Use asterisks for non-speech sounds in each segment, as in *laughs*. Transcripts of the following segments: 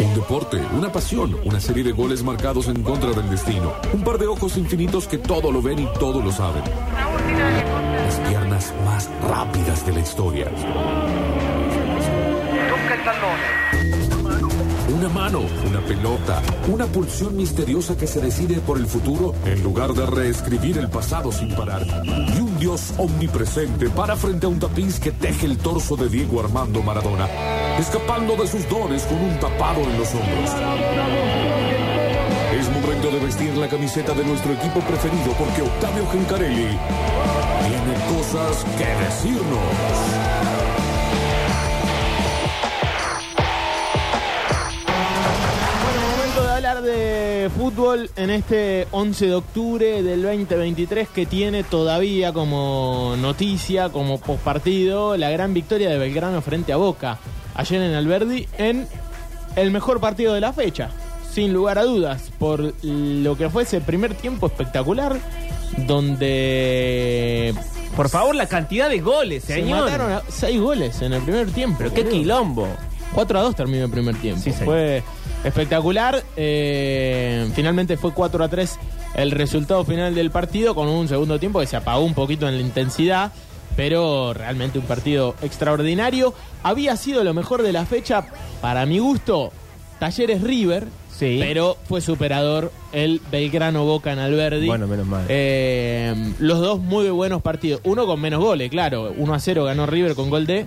Un deporte, una pasión, una serie de goles marcados en contra del destino. Un par de ojos infinitos que todo lo ven y todo lo saben. Las piernas más rápidas de la historia. Una mano, una pelota, una pulsión misteriosa que se decide por el futuro en lugar de reescribir el pasado sin parar. Dios omnipresente para frente a un tapiz que teje el torso de Diego Armando Maradona, escapando de sus dones con un tapado en los hombros. Es momento de vestir la camiseta de nuestro equipo preferido porque Octavio Gencarelli tiene cosas que decirnos. De fútbol en este 11 de octubre del 2023 que tiene todavía como noticia, como postpartido, la gran victoria de Belgrano frente a Boca ayer en Alberdi en el mejor partido de la fecha, sin lugar a dudas, por lo que fue ese primer tiempo espectacular donde Por favor, la cantidad de goles, se señor. mataron a seis goles en el primer tiempo. Pero qué quilombo. 4 a 2 terminó el primer tiempo. Sí, señor. Espectacular. eh, finalmente fue 4 a 3 el resultado final del partido con un segundo tiempo que se apagó un poquito en la intensidad. Pero realmente un partido extraordinario. Había sido lo mejor de la fecha, para mi gusto, Talleres River. Sí. Pero fue superador el Belgrano Boca en Alberdi. Bueno, menos mal. Eh, los dos muy buenos partidos. Uno con menos goles, claro. 1 a 0 ganó River con gol de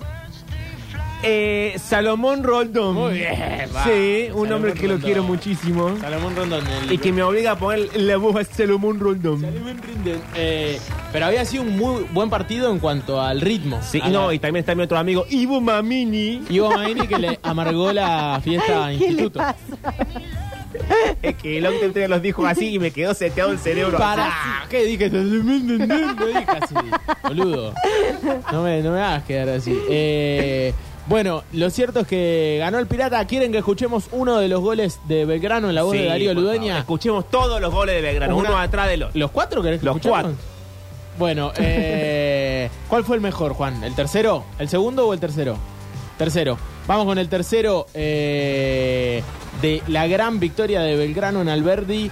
Eh, Salomón Rondón. Muy bien, va. Sí, un Salomón hombre que lo quiero muchísimo. Salomón Rondón. el- Y que me obliga a poner la voz a Salomón Rondón. Salomón Rondón. Eh, pero había sido un muy buen partido en cuanto al ritmo. Sí, A no, la- y también está mi otro amigo, Ivo Mamini. Ivo Maini que le amargó la fiesta a Instituto. Es que el otro los dijo así y me quedó seteado el cerebro. Para. ¿Qué dije? No dije así, boludo. No me, no me hagas quedar así. Eh, bueno, lo cierto es que ganó el Pirata. ¿Quieren que escuchemos uno de los goles de Belgrano en la voz Sí, de Darío. Ludeña? Escuchemos todos los goles de Belgrano, Una- uno atrás del otro. ¿Los cuatro querés que Los escuchemos? cuatro. Bueno, *laughs* eh, ¿cuál fue el mejor, Juan? ¿El tercero? ¿El segundo o el tercero? Tercero. Vamos con el tercero eh, de la gran victoria de Belgrano en Alberdi.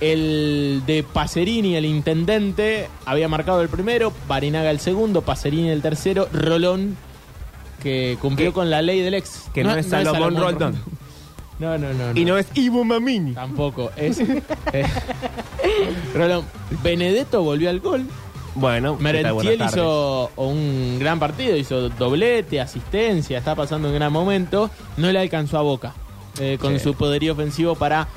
El de Pacerini, el intendente, había marcado el primero, Barinaga el segundo, Pacerini el tercero, Rolón, que cumplió con la ley del ex. que no es Salomón Rondón. No, no, no, no. Y no es Ivo Mamini. Tampoco. Es. eh, *laughs* Rolón, Benedetto volvió al gol. Bueno. Merentiel hizo un gran partido, hizo doblete, asistencia, está pasando un gran momento. No le alcanzó a Boca eh, con Sí. su poderío ofensivo para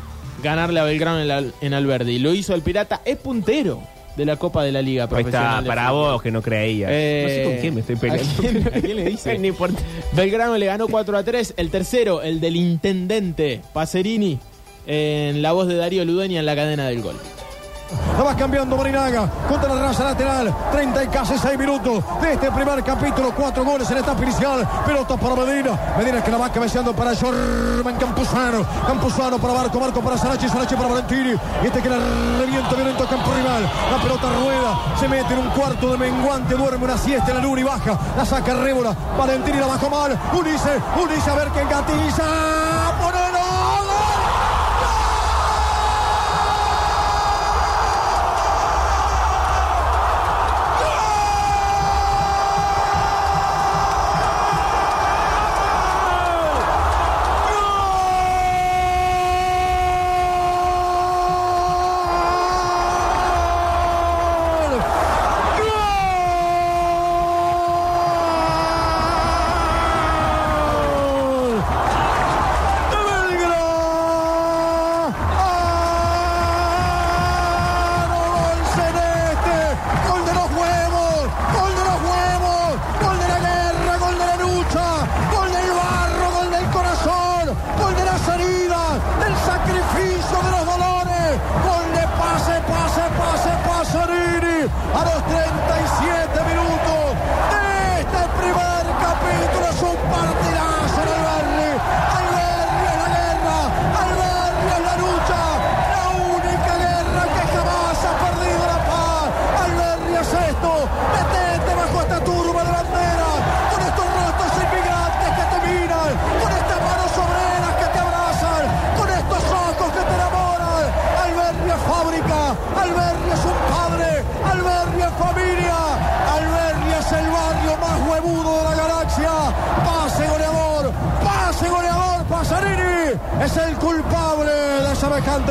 ganarle a Belgrano en, la- en Alberdi. Lo hizo el Pirata, es puntero de la Copa de la Liga Ahí Profesional. está, de para vos que no creías. Eh, no sé con quién me estoy peleando. ¿a quién- a quién le *laughs* dice? no importa. Belgrano le ganó 4 a 3. El tercero, el del intendente Pacerini, en la voz de Darío Ludeña en la cadena del gol. La va cambiando Marinaga contra la raza lateral. 30 y casi 6 minutos de este primer capítulo. Cuatro goles en etapa inicial. Pelota para Medina. Medina que la va cabeceando para Jorman Campuzano. Campuzano para Barco. Barco para Sarachi. Sarachi para Valentini. Este que la revienta violento a campo rival. La pelota rueda. Se mete en un cuarto de menguante. Duerme una siesta en la luna y baja. La saca Rébola. Valentini la bajó mal. Unice. Unice a ver qué gatiza.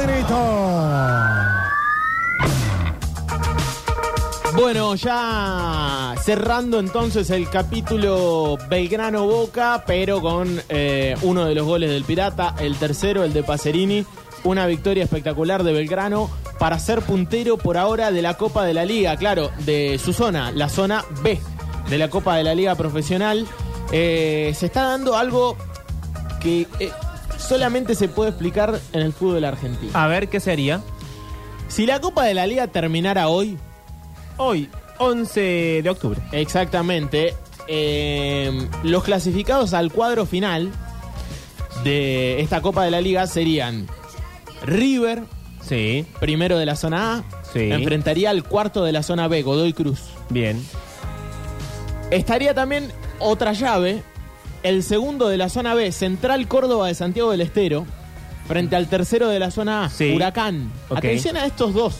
Grito. Bueno, ya cerrando entonces el capítulo Belgrano Boca, pero con eh, uno de los goles del Pirata, el tercero, el de Pacerini. Una victoria espectacular de Belgrano para ser puntero por ahora de la Copa de la Liga, claro, de su zona, la zona B de la Copa de la Liga Profesional. Eh, se está dando algo que eh, solamente se puede explicar en el fútbol argentino. A ver, ¿qué sería? Si la Copa de la Liga terminara hoy, Hoy, 11 de octubre. Exactamente. Eh, los clasificados al cuadro final de esta Copa de la Liga serían River, Sí, primero de la zona A, Sí. enfrentaría al cuarto de la zona B, Godoy Cruz. bien. Estaría también otra llave, el segundo de la zona B, Central Córdoba de Santiago del Estero, frente al tercero de la zona A, Sí. Huracán. Ok. Atención a estos dos.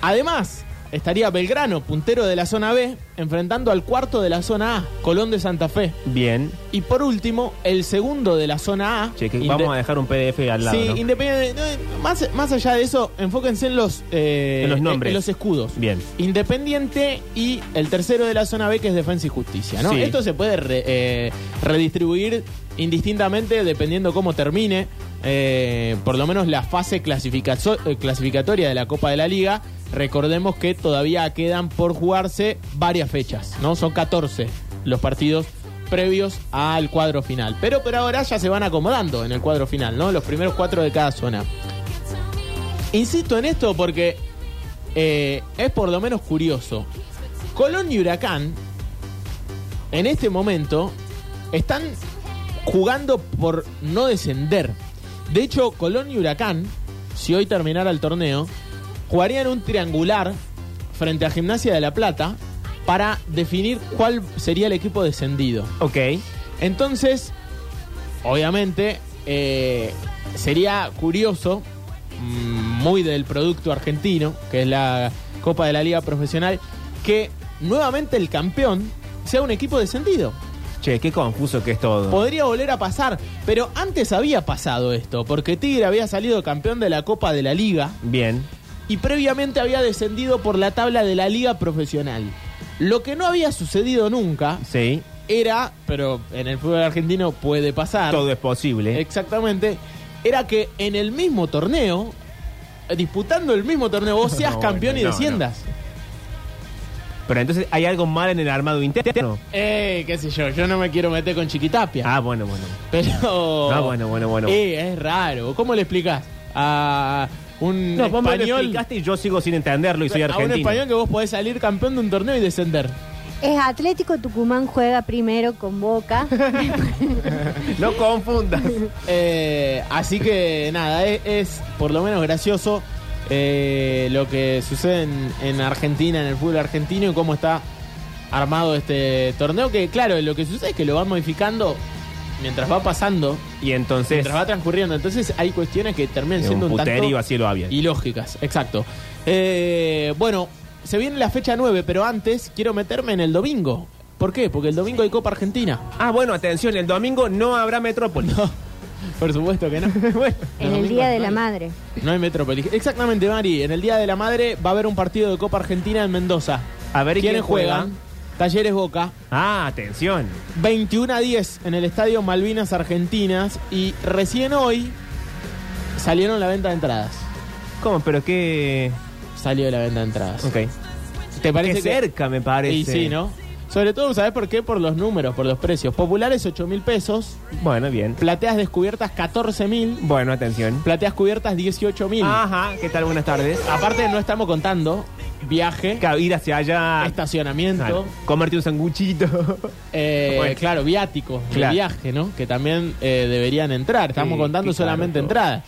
Además, estaría Belgrano, puntero de la zona B, enfrentando al cuarto de la zona A, Colón de Santa Fe. Bien. Y por último, el segundo de la zona A. Che, que vamos a dejar un PDF al lado. Sí, ¿no? independiente. no, más, más allá de eso, enfóquense en los, eh, En los nombres. en los escudos. Bien. Independiente y el tercero de la zona B, que es Defensa y Justicia. ¿no? Sí. Esto se puede re- eh, redistribuir indistintamente dependiendo cómo termine, eh, por lo menos la fase clasificazo- eh, clasificatoria de la Copa de la Liga. Recordemos que todavía quedan por jugarse varias fechas, ¿no? Son 14 los partidos previos al cuadro final. Pero ahora ya se van acomodando en el cuadro final, ¿no? Los primeros cuatro de cada zona. Insisto en esto porque eh, es por lo menos curioso. Colón y Huracán, en este momento, están jugando por no descender. De hecho, Colón y Huracán, si hoy terminara el torneo, jugarían un triangular frente a Gimnasia de la Plata para definir cuál sería el equipo descendido. Ok. Entonces, obviamente, eh, sería curioso, mm, muy del producto argentino, que es la Copa de la Liga Profesional, que nuevamente el campeón sea un equipo descendido. Che, qué confuso que es todo. Podría volver a pasar, pero antes había pasado esto, porque Tigre había salido campeón de la Copa de la Liga Bien. Y previamente había descendido por la tabla de la Liga Profesional. Lo que no había sucedido nunca Sí. era, pero en el fútbol argentino puede pasar. Todo es posible. Exactamente. Era que en el mismo torneo, disputando el mismo torneo, vos *laughs* seas No, campeón y no, desciendas. Pero entonces hay algo mal en el armado interno. Eh, qué sé yo, yo no me quiero meter con Chiquitapia. Ah, bueno, bueno. Pero. Ah, bueno, bueno, bueno. Eh, es raro. ¿Cómo le explicás a un No, vos me lo español? explicaste y yo sigo sin entenderlo y soy a un argentino. español que vos podés salir campeón de un torneo y descender. Es Atlético Tucumán juega primero con Boca. *laughs* No confundas. Eh, así que nada, es, es por lo menos gracioso eh, lo que sucede en, en Argentina, en el fútbol argentino y cómo está armado este torneo. Que claro, lo que sucede es que lo van modificando mientras va pasando, Y entonces. mientras va transcurriendo. Entonces hay cuestiones que terminan un siendo un, puterío tanto a cielo abierto. ilógicas. Exacto. Eh, bueno, se viene la fecha 9, pero antes quiero meterme en el domingo. ¿Por qué? Porque el domingo hay Copa Argentina. Ah, bueno, atención, el domingo no habrá Metrópolis. *laughs* Por supuesto que no. *laughs* Bueno, en el Día de no la hay. Madre. No hay Metrópolis. Exactamente, Mari. En el Día de la Madre va a haber un partido de Copa Argentina en Mendoza. A ver, ¿y ¿Quiénes quién juega? juegan? Talleres Boca. Ah, atención. 21 a 10 en el Estadio Malvinas Argentinas. Y recién hoy salieron la venta de entradas. ¿Cómo? Pero qué. Salió la venta de entradas. Ok. ¿Te parece Qué que- cerca, me parece. Y sí, ¿no? Sobre todo, ¿sabes por qué? Por los números, por los precios. Populares 8 mil pesos. Bueno, bien. Plateas descubiertas 14 mil. Bueno, atención. Plateas cubiertas 18 mil. Ajá, ¿qué tal? Buenas tardes. Aparte, no estamos contando viaje, Claro, ir hacia allá. estacionamiento. Claro, comerte un sanguchito. *laughs* Eh, Bueno. Claro, viáticos de Claro. viaje, ¿no? Que también eh, deberían entrar. Estamos Sí, contando qué caro solamente todo. entradas.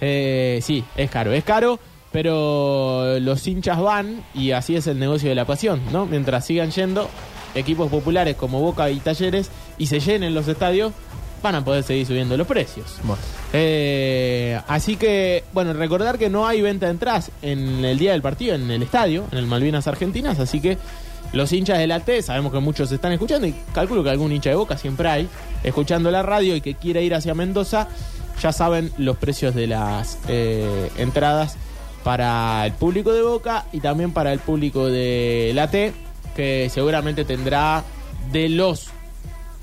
Eh, sí, es caro, es caro, pero los hinchas van y así es el negocio de la pasión, ¿no? Mientras sigan yendo equipos populares como Boca y Talleres y se llenen los estadios, van a poder seguir subiendo los precios. Bueno. Eh, así que, bueno, recordar que no hay venta de entradas en el día del partido en el estadio, en el Malvinas Argentinas, así que los hinchas de la T, sabemos que muchos están escuchando y calculo que algún hincha de Boca siempre hay, escuchando la radio y que quiere ir hacia Mendoza, ya saben los precios de las eh, entradas para el público de Boca y también para el público de la T, que seguramente tendrá de los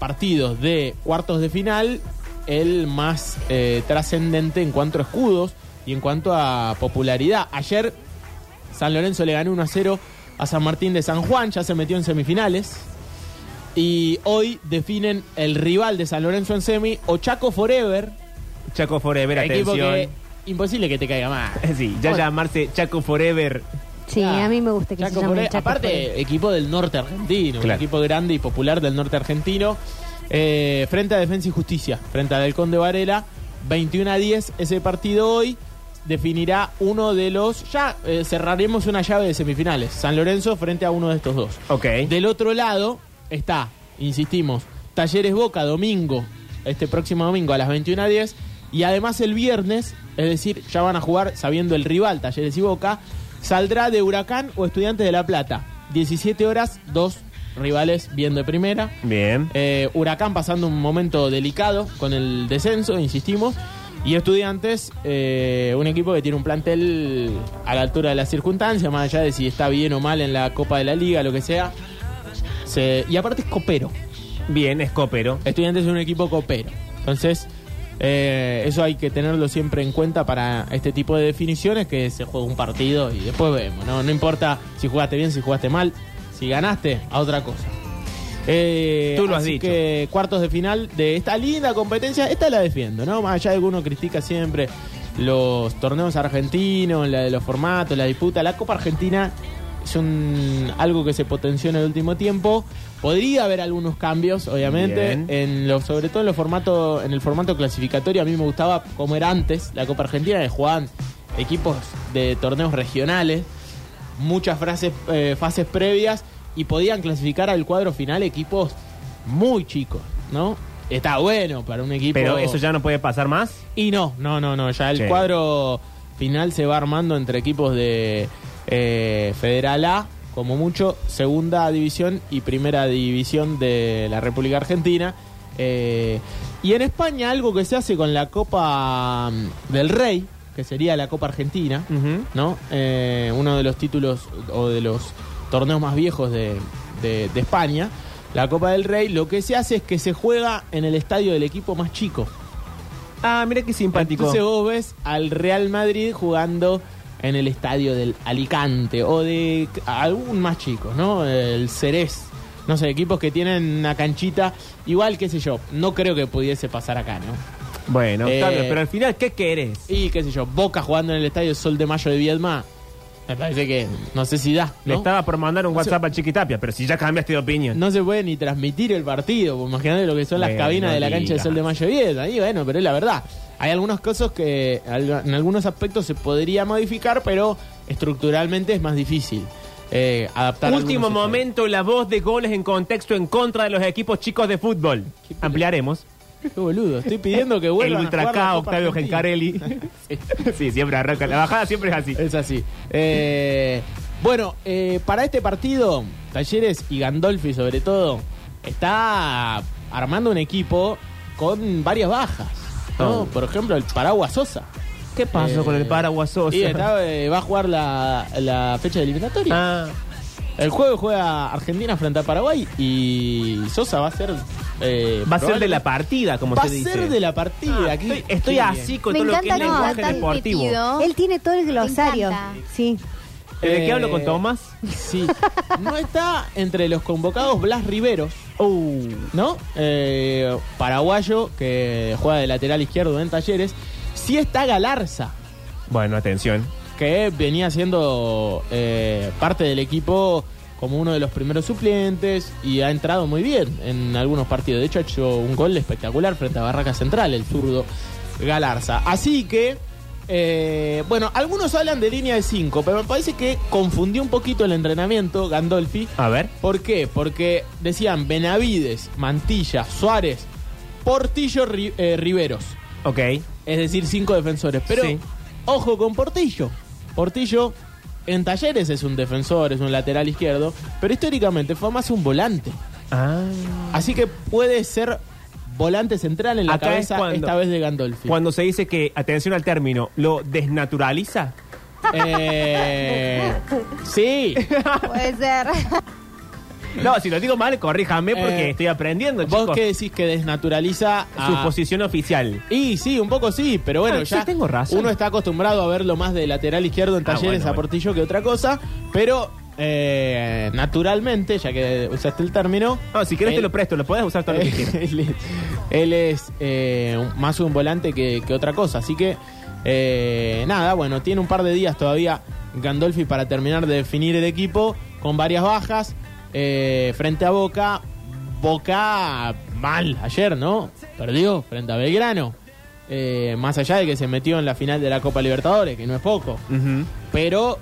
partidos de cuartos de final el más eh, trascendente en cuanto a escudos y en cuanto a popularidad. Ayer San Lorenzo le ganó 1 a 0 a San Martín de San Juan, ya se metió en semifinales. Y hoy definen el rival de San Lorenzo en semi, o Chaco Forever, Chaco Forever, equipo atención. que imposible que te caiga mal. *laughs* Sí, ya llamarse Chaco Forever. Sí, Ah, a mí me gusta que Chaco se llame Chaco aparte, Forever. equipo del norte argentino, un equipo grande y popular del norte argentino. eh, frente a Defensa y Justicia, frente a Del Conde Varela, 21 a 10 ese partido hoy. Definirá uno de los. Ya eh, cerraremos una llave de semifinales. San Lorenzo frente a uno de estos dos. Ok. Del otro lado está, insistimos, Talleres Boca domingo, este próximo domingo a las 21 a 10. Y además el viernes, es decir, ya van a jugar sabiendo el rival, Talleres y Boca, saldrá de Huracán o Estudiantes de La Plata. 17 horas, dos rivales bien de primera. Bien. Eh, Huracán pasando un momento delicado con el descenso, insistimos. Y Estudiantes, eh, un equipo que tiene un plantel a la altura de las circunstancias, más allá de si está bien o mal en la Copa de la Liga, lo que sea. Se- y aparte es copero. Bien, es copero. Estudiantes es un equipo copero. Entonces, eh, eso hay que tenerlo siempre en cuenta para este tipo de definiciones, que se juega un partido y después vemos. No, no importa si jugaste bien, si jugaste mal, si ganaste, a otra cosa. Eh, Tú lo has así dicho. que cuartos de final de esta linda competencia, esta la defiendo, ¿no? Más allá de que uno critica siempre los torneos argentinos, la de los formatos, la disputa, la Copa Argentina es un algo que se potenció en el último tiempo. Podría haber algunos cambios, obviamente, Bien. en los, sobre todo en los formatos, en el formato clasificatorio. A mí me gustaba como era antes la Copa Argentina, que jugaban equipos de torneos regionales, muchas frases, eh, fases previas y podían clasificar al cuadro final equipos muy chicos, ¿no? Está bueno para un equipo. Pero eso ya no puede pasar más. Y no, no, no, no. Ya el Sí. cuadro final se va armando entre equipos de eh, Federal A, como mucho, segunda división y primera división de la República Argentina. Eh, y en España algo que se hace con la Copa mm, del Rey, que sería la Copa Argentina. ¿no? Eh, uno de los títulos o de los torneos más viejos de, de- de España, la Copa del Rey, lo que se hace es que se juega en el estadio del equipo más chico. Ah, mira qué simpático. Entonces vos ves al Real Madrid jugando en el estadio del Alicante o de algún más chico, ¿no? El Cerez. No sé, equipos que tienen una canchita igual, qué sé yo. No creo que pudiese pasar acá, ¿no? Bueno, Eh, Octavio, pero al final, ¿qué querés? Y qué sé yo, Boca jugando en el estadio Sol de Mayo de Viedma. Me parece que no sé si da, Le ¿no? estaba por mandar un WhatsApp al Chiquitapia, pero si ya cambiaste de opinión. No se puede ni transmitir el partido. pues Imagínate lo que son las Bueno, cabinas no de la cancha de. Sol de Mayo Viedma. Y bueno, pero es la verdad. Hay algunas cosas que en algunos aspectos se podría modificar, pero estructuralmente es más difícil eh, adaptar. Último algunos momento, la voz de goles en contexto en contra de los equipos chicos de fútbol. Ampliaremos. Qué boludo. Estoy pidiendo que El vuelvan a Ultra K, Octavio. Gencarelli. *laughs* sí, siempre arranca. La bajada siempre es así. Es así. Eh, bueno, eh, para este partido, Talleres y Gandolfi sobre todo, está armando un equipo con varias bajas. ¿No? Oh. Por ejemplo, el Paraguas Sosa. ¿Qué pasó Eh, con el Paraguas Sosa? Y está, eh, va a jugar la, la fecha de eliminatoria. Ah, El jueves juega Argentina frente a Paraguay y Sosa va a ser. eh, va a ser de la partida, como Va se a dice. ser de la partida. Ah, Aquí- estoy así con Me todo lo que es lenguaje deportivo. metido. Él tiene todo el glosario. Sí. ¿De qué Eh, hablo con Tomás? Sí. No está entre los convocados Blas Riveros. Uh, ¿no? Eh, paraguayo que juega de lateral izquierdo en Talleres. Sí está Galarza, bueno, atención. que venía siendo eh, parte del equipo como uno de los primeros suplentes y ha entrado muy bien en algunos partidos. De hecho, ha hecho un gol espectacular frente a Barraca Central, el zurdo Galarza. Así que, eh, bueno, algunos hablan de línea de 5, pero me parece que confundió un poquito el entrenamiento Gandolfi. A ver. ¿Por qué? Porque decían Benavides, Mantilla, Suárez, Portillo, Ri- eh, Riveros. Ok. Es decir, cinco defensores. Pero Sí. ojo con Portillo. Portillo En Talleres es un defensor, es un lateral izquierdo, pero históricamente fue más un volante. Ah. Así que puede ser volante central en la Acá es cabeza cuando- esta vez de Gandolfi. Cuando se dice que, atención al término, lo desnaturaliza. Eh, sí. *laughs* Puede ser. No, si lo digo mal, corríjame porque Eh, estoy aprendiendo, ¿Vos chicos. qué decís que desnaturaliza Su a- posición oficial. Y sí, un poco sí, pero bueno, Ah, sí, ya tengo razón. uno está acostumbrado a verlo más de lateral izquierdo en Ah, talleres bueno, a bueno. Portillo que otra cosa, pero eh, naturalmente, ya que usaste el término... No, si querés él- te lo presto, lo podés usar todo lo que quieras. *laughs* él es, él es, eh, más un volante que, que otra cosa, así que eh, nada, bueno, tiene un par de días todavía Gandolfi para terminar de definir el equipo con varias bajas frente a Boca. Boca mal ayer, ¿no? Perdió frente a Belgrano. Más allá de que se metió en la final de la Copa Libertadores, que no es poco. Pero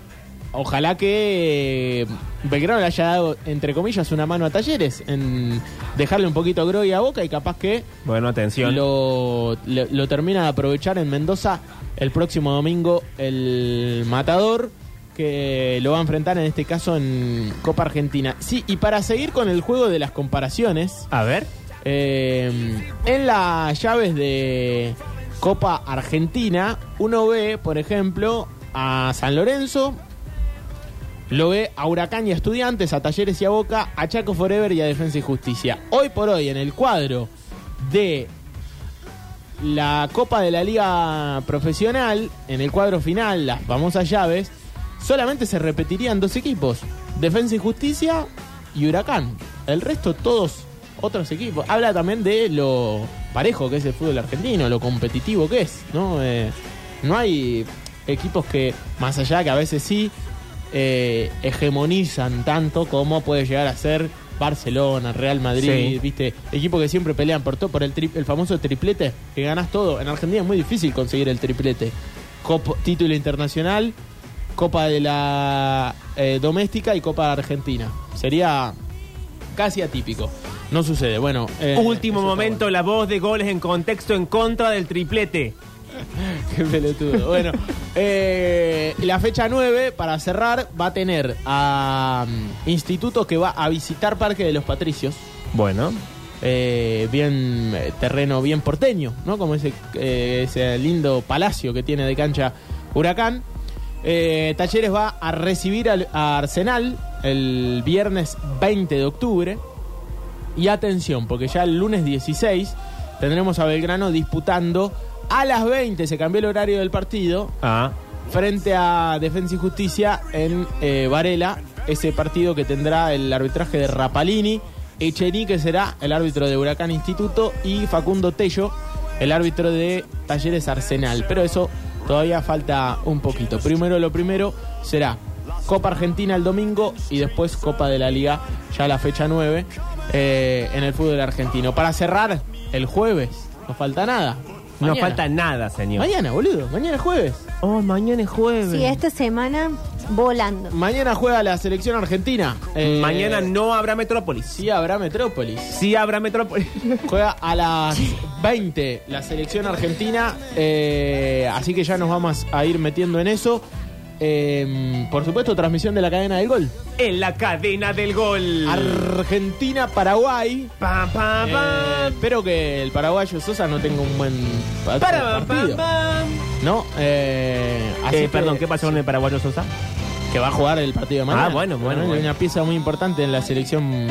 ojalá que eh, Belgrano le haya dado, entre comillas, una mano a Talleres en dejarle un poquito groy a Boca y capaz que Bueno, atención. lo, lo, lo termina de aprovechar en Mendoza el próximo domingo el Matador que lo va a enfrentar en este caso en Copa Argentina. Sí, y para seguir con el juego de las comparaciones, A ver. eh, en las llaves de Copa Argentina, uno ve, por ejemplo, a San Lorenzo, lo ve a Huracán y a Estudiantes, a Talleres y a Boca, a Chaco Forever y a Defensa y Justicia. Hoy por hoy, en el cuadro de la Copa de la Liga Profesional, en el cuadro final, las famosas llaves, solamente se repetirían dos equipos, Defensa y Justicia y Huracán. El resto todos otros equipos. Habla también de lo parejo que es el fútbol argentino, lo competitivo que es, ¿no? Eh, no hay equipos que, más allá que a veces sí, eh, hegemonizan tanto como puede llegar a ser Barcelona, Real Madrid, Sí. viste, equipos que siempre pelean por todo, por el, tri- el famoso triplete, que ganas todo. En Argentina es muy difícil conseguir el triplete. Copa- título internacional, Copa de la eh, doméstica y Copa Argentina. Sería casi atípico. No sucede. Bueno, eh, Último momento, la voz de goles en contexto en contra del triplete. *laughs* Qué pelotudo. Bueno, eh, la fecha 9, para cerrar, va a tener a mm, Instituto que va a visitar Parque de los Patricios. Bueno. Eh, bien, eh, terreno bien porteño, ¿no? Como ese, ese lindo palacio que tiene de cancha Huracán. Talleres va a recibir al- a Arsenal el viernes 20 de octubre. Y atención, porque ya el lunes 16 tendremos a Belgrano disputando a las 20, se cambió el horario del partido, Ah. frente a Defensa y Justicia en eh, Varela, ese partido que tendrá el arbitraje de Rapalini, Echenique será el árbitro de Huracán Instituto y Facundo Tello, el árbitro de Talleres Arsenal. Pero eso todavía falta un poquito. Primero lo primero será Copa Argentina el domingo y después Copa de la Liga, ya la fecha 9, eh, en el fútbol argentino. Para cerrar, el jueves, no falta nada. No Mañana. falta nada, señor. Mañana, boludo, mañana es jueves. Oh, mañana es jueves. Sí, esta semana volando. Mañana juega la selección argentina. Eh, Mañana no habrá Metrópolis. Sí habrá Metrópolis. Sí habrá Metrópolis. *laughs* Juega a las 20 la selección argentina. eh, así que ya nos vamos a ir metiendo en eso. Eh, por supuesto, transmisión de la cadena del gol. en la cadena del gol. Argentina-Paraguay. Pam, Eh, espero que el paraguayo Sosa no tenga un buen pa- Para, partido. ¿No? Eh, así Eh, que- perdón, ¿qué pasó con el paraguayo Sosa? que va a jugar el partido de mañana. Ah, bueno, bueno, Es bueno. Una pieza muy importante en la selección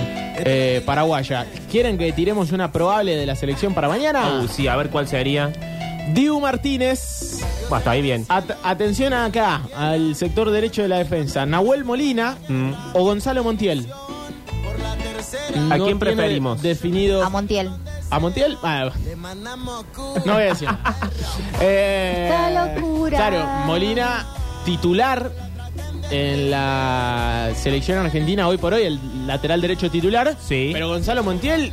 paraguaya. ¿Quieren que tiremos una probable de la selección para mañana? Uh, sí, a ver cuál sería. Dibu Martínez. Bueno, ahí bien. At- atención acá, al sector derecho de la defensa. Nahuel Molina Mm. o Gonzalo Montiel. ¿A No quién tiene preferimos? Definido. A Montiel. ¿A Montiel? Ah, no voy a decir. *laughs* Eh, ¡Qué locura! Claro, Molina titular en la selección argentina hoy por hoy, el lateral derecho titular. Sí. Pero Gonzalo Montiel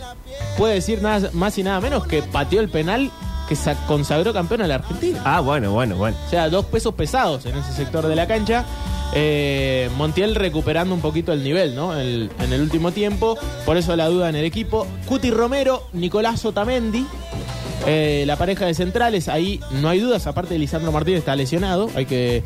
puede decir nada más y nada menos que pateó el penal que sa- consagró campeón a la Argentina. Ah, bueno, bueno, bueno. O sea, dos pesos pesados en ese sector de la cancha. Eh, Montiel recuperando un poquito el nivel, ¿no? El- en el último tiempo. Por eso la duda en el equipo. Cuti Romero, Nicolás Otamendi. eh, la pareja de centrales, ahí no hay dudas. Aparte de Lisandro Martínez está lesionado, hay que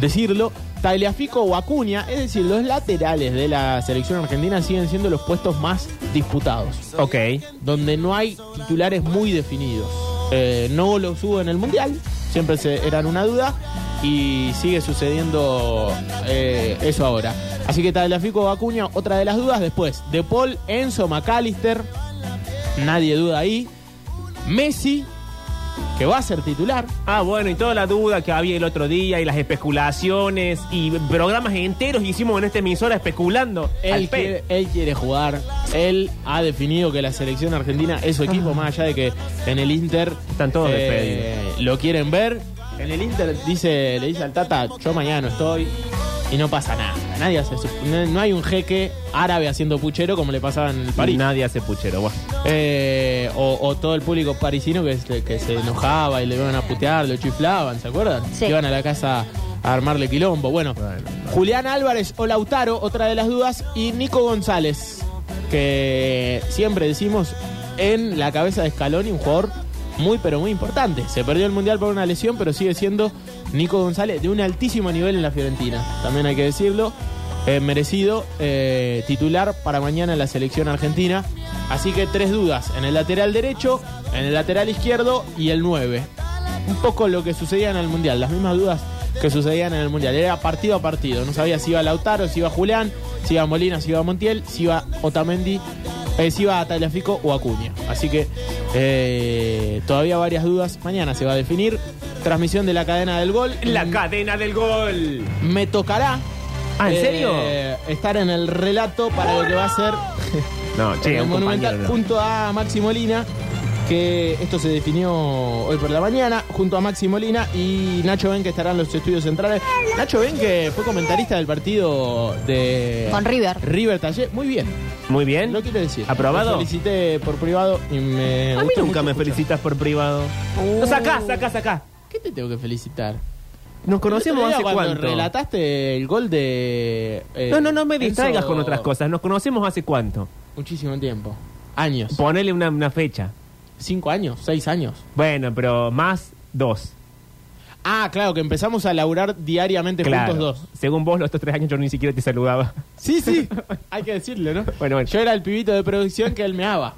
decirlo. Tagliafico o Acuña, es decir, los laterales de la selección argentina siguen siendo los puestos más disputados, Ok. donde no hay titulares muy definidos. Eh, no los hubo en el Mundial, siempre se, eran una duda y sigue sucediendo eh, eso ahora. Así que Tagliafico Acuña, otra de las dudas. Después, De Paul, Enzo, McAllister, nadie duda ahí. Messi, que va a ser titular. Ah, bueno, y toda la duda que había el otro día y las especulaciones y programas enteros hicimos en esta emisora especulando. Él quiere, él quiere jugar. Él ha definido que la selección argentina es su equipo, más allá de que en el Inter Ah. Están todos eh, lo quieren ver. En el Inter dice, le dice al Tata, yo mañana no estoy y no pasa nada. Nadie hace su- no, no hay un jeque árabe haciendo puchero como le pasaba en el París. Nadie hace puchero. bueno. Eh, o, o todo el público parisino que, se- que se enojaba y le iban a putear, lo chiflaban, ¿se acuerdan? Sí. Iban a la casa a armarle quilombo. Bueno, Julián Álvarez o Lautaro, otra de las dudas, y Nico González, que siempre decimos en la cabeza de Scaloni, un jugador muy pero muy importante. Se perdió el Mundial por una lesión, pero sigue siendo Nico González de un altísimo nivel en la Fiorentina. También hay que decirlo. Eh, merecido eh, titular para mañana en la selección argentina. Así que tres dudas, en el lateral derecho, en el lateral izquierdo y el 9. Un poco lo que sucedía en el Mundial, las mismas dudas que sucedían en el Mundial. Era partido a partido, no sabía si iba Lautaro, si iba Julián, si iba Molina, si iba Montiel, si iba Otamendi, eh, si iba Tagliafico o Acuña. Así que todavía varias dudas. Mañana se va a definir. Transmisión de la cadena del gol. La Mm, cadena del gol. me tocará. Ah, ¿en eh, serio? estar en el relato para lo que va a ser *laughs* No, che, el un Monumental no. junto a Maxi Molina. Que esto se definió hoy por la mañana, junto a Maxi Molina y Nacho Ben, que estarán en los estudios centrales. Nacho Ben, que fue comentarista del partido de Con River. River Taller. Muy bien, Muy bien. lo quiero decir. ¿Aprobado? Lo felicité por privado y me A mí nunca me escuchar. felicitas por privado. No, sacá, sacá, sacá. ¿Qué te tengo que felicitar? Nos conocemos hace cuando cuánto. relataste el gol de. eh, No, no, no me Enzo- distraigas con otras cosas. Nos conocemos hace cuánto. Muchísimo tiempo. Años. Ponele una, una fecha. ¿Cinco años? ¿Seis años? Bueno, pero más dos. Ah, claro, que empezamos a laburar diariamente Claro. juntos dos. Según vos, los estos tres años yo ni siquiera te saludaba. Sí, sí. *laughs* Hay que decirlo, ¿no? Bueno, bueno. Yo era el pibito de producción que él me daba.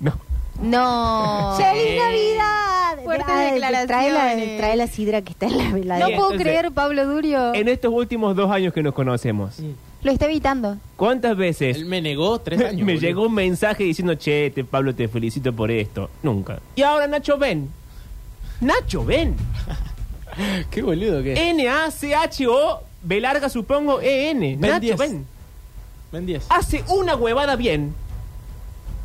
No. No. ¡Feliz Navidad! Fuertes declaraciones. Trae la, trae la sidra que está en la No veladera. Bien, puedo entonces, creer, Pablo Durio. En estos últimos dos años que nos conocemos, Lo está evitando. ¿cuántas veces Él me negó tres *laughs* años. me llegó un mensaje diciendo, che, te, Pablo, te felicito por esto? Nunca. Y ahora Nacho Ben. Nacho Ben. *laughs* Qué boludo que es. N-A-C-H-O, B larga supongo, E-N. Ben Nacho 10. Ben. Ven 10. Hace una huevada bien.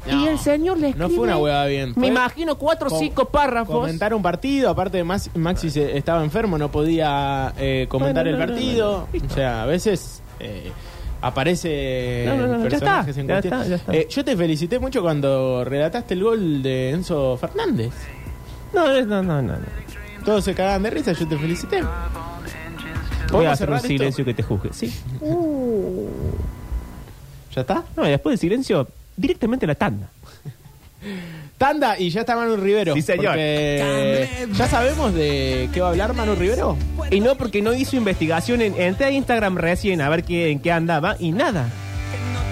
No, y el señor le escribe. No fue una hueva bien. Me imagino cuatro o cinco párrafos. Comentar un partido, aparte de Max- Maxi se- estaba enfermo, no podía eh, comentar Bueno, el partido. no, no. O sea, a veces eh, aparece No, no, no, ya personajes en cuestión. Eh, yo te felicité mucho cuando relataste el gol de Enzo Fernández. No, no, no, no. no. Todos se cagaban de risa, yo te felicité. Voy ¿Podemos a hacer un esto? silencio que te juzgue. Sí. ¿Ya está? No, y después del silencio, directamente a la tanda. Tanda y ya está Manu Rivero. Sí, señor. porque ¿Ya sabemos de qué va a hablar Manu Rivero? Y no porque no hizo investigación. En, entré a Instagram recién a ver qué, en qué andaba y nada.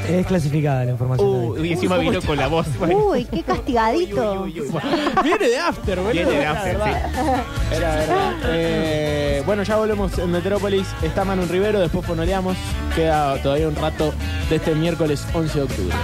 Es clasificada la información. Uh, y encima vino con la voz. bueno. Uy, qué castigadito. Uy, uy, uy, uy. Viene de After, boludo. Viene de Era After, verdad. Era verdad. Eh, bueno, ya volvemos en Metrópolis. Está Manu Rivero, después fonoleamos. Queda todavía un rato de este miércoles 11 de octubre.